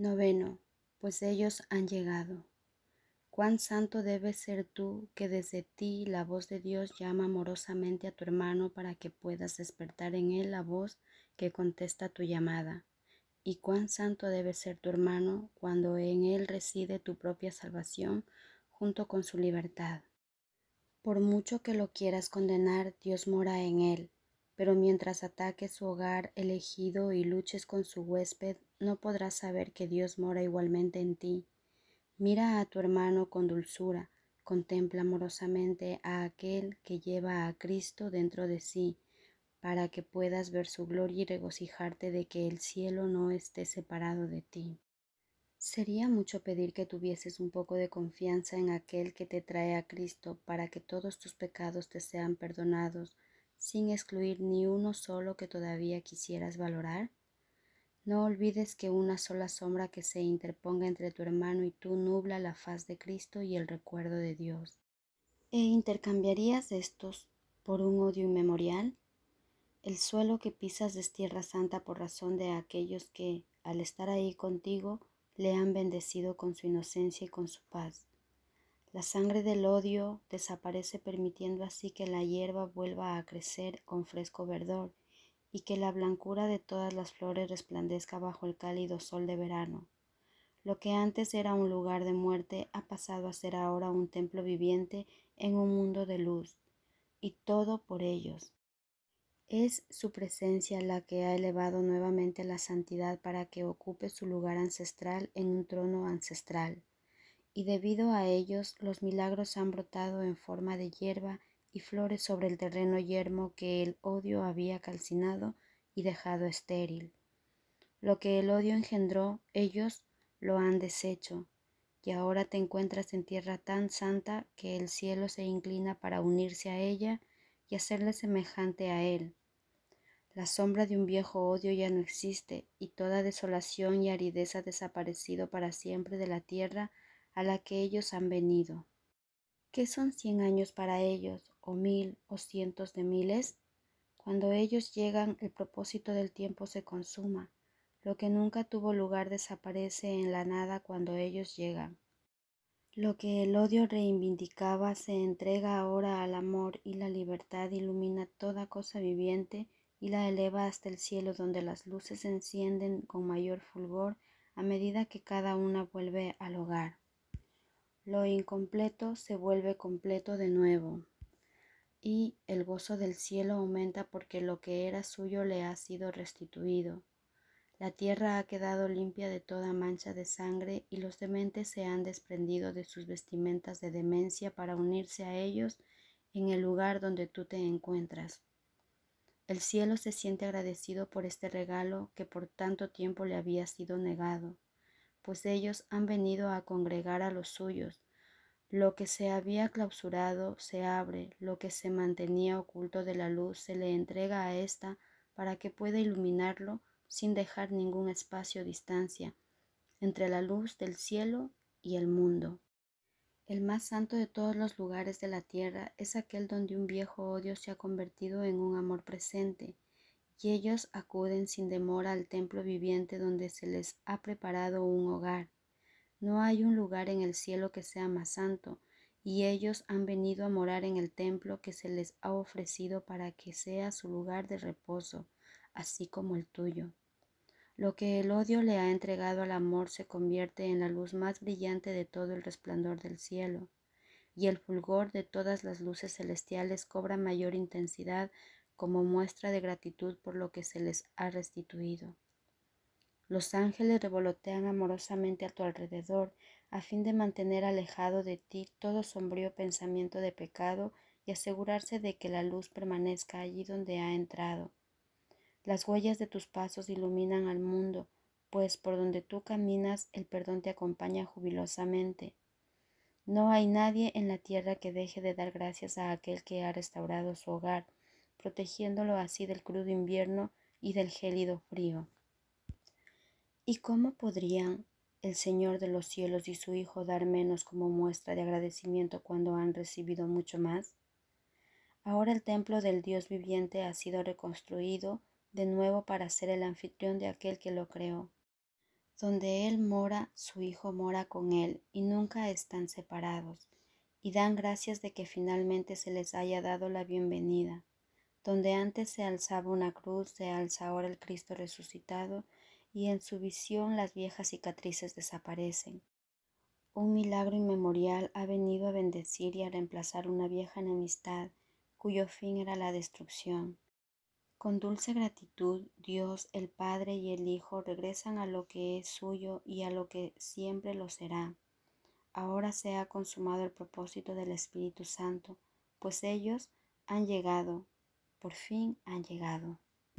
Noveno, pues ellos han llegado. Cuán santo debes ser tú que desde ti la voz de Dios llama amorosamente a tu hermano para que puedas despertar en él la voz que contesta tu llamada. Y cuán santo debe ser tu hermano cuando en él reside tu propia salvación junto con su libertad. Por mucho que lo quieras condenar, Dios mora en él, pero mientras ataques su hogar elegido y luches con su huésped, no podrás saber que Dios mora igualmente en ti. Mira a tu hermano con dulzura, contempla amorosamente a aquel que lleva a Cristo dentro de sí, para que puedas ver su gloria y regocijarte de que el cielo no esté separado de ti. Sería mucho pedir que tuvieses un poco de confianza en aquel que te trae a Cristo para que todos tus pecados te sean perdonados, sin excluir ni uno solo que todavía quisieras valorar. No olvides que una sola sombra que se interponga entre tu hermano y tú nubla la faz de Cristo y el recuerdo de Dios. ¿E intercambiarías estos por un odio inmemorial? El suelo que pisas es tierra santa por razón de aquellos que, al estar ahí contigo, le han bendecido con su inocencia y con su paz. La sangre del odio desaparece permitiendo así que la hierba vuelva a crecer con fresco verdor y que la blancura de todas las flores resplandezca bajo el cálido sol de verano. Lo que antes era un lugar de muerte ha pasado a ser ahora un templo viviente en un mundo de luz, y todo por ellos, es su presencia la que ha elevado nuevamente la santidad para que ocupe su lugar ancestral en un trono ancestral. Y debido a ellos los milagros han brotado en forma de hierba y flores sobre el terreno yermo que el odio había calcinado y dejado estéril. Lo que el odio engendró, ellos lo han deshecho, y ahora te encuentras en tierra tan santa que el cielo se inclina para unirse a ella y hacerle semejante a él la sombra de un viejo odio ya no existe y toda desolación y aridez ha desaparecido para siempre de la tierra a la que ellos han venido. ¿Qué son cien años para ellos, o mil, o cientos de miles? Cuando ellos llegan, el propósito del tiempo se consuma. Lo que nunca tuvo lugar desaparece en la nada cuando ellos llegan. Lo que el odio reivindicaba se entrega ahora al amor y la libertad ilumina toda cosa viviente y la eleva hasta el cielo donde las luces se encienden con mayor fulgor a medida que cada una vuelve al hogar. Lo incompleto se vuelve completo de nuevo y el gozo del cielo aumenta porque lo que era suyo le ha sido restituido. La tierra ha quedado limpia de toda mancha de sangre y los dementes se han desprendido de sus vestimentas de demencia para unirse a ellos en el lugar donde tú te encuentras. El cielo se siente agradecido por este regalo que por tanto tiempo le había sido negado, pues ellos han venido a congregar a los suyos. Lo que se había clausurado se abre, lo que se mantenía oculto de la luz se le entrega a ésta para que pueda iluminarlo sin dejar ningún espacio o distancia entre la luz del cielo y el mundo. El más santo de todos los lugares de la tierra es aquel donde un viejo odio se ha convertido en un amor presente, y ellos acuden sin demora al templo viviente donde se les ha preparado un hogar. No hay un lugar en el cielo que sea más santo, y ellos han venido a morar en el templo que se les ha ofrecido para que sea su lugar de reposo, así como el tuyo. Lo que el odio le ha entregado al amor se convierte en la luz más brillante de todo el resplandor del cielo, y el fulgor de todas las luces celestiales cobra mayor intensidad como muestra de gratitud por lo que se les ha restituido. Los ángeles revolotean amorosamente a tu alrededor a fin de mantener alejado de ti todo sombrío pensamiento de pecado y asegurarse de que la luz permanezca allí donde ha entrado. Las huellas de tus pasos iluminan al mundo, pues por donde tú caminas el perdón te acompaña jubilosamente. No hay nadie en la tierra que deje de dar gracias a aquel que ha restaurado su hogar, protegiéndolo así del crudo invierno y del gélido frío. ¿Y cómo podrían el Señor de los cielos y su Hijo dar menos como muestra de agradecimiento cuando han recibido mucho más? Ahora el templo del Dios viviente ha sido reconstruido de nuevo para ser el anfitrión de aquel que lo creó. Donde Él mora, su Hijo mora con Él y nunca están separados, y dan gracias de que finalmente se les haya dado la bienvenida. Donde antes se alzaba una cruz, se alza ahora el Cristo resucitado, y en su visión las viejas cicatrices desaparecen. Un milagro inmemorial ha venido a bendecir y a reemplazar una vieja enemistad cuyo fin era la destrucción. Con dulce gratitud, Dios, el Padre y el Hijo regresan a lo que es suyo y a lo que siempre lo será. Ahora se ha consumado el propósito del Espíritu Santo, pues ellos han llegado, por fin han llegado.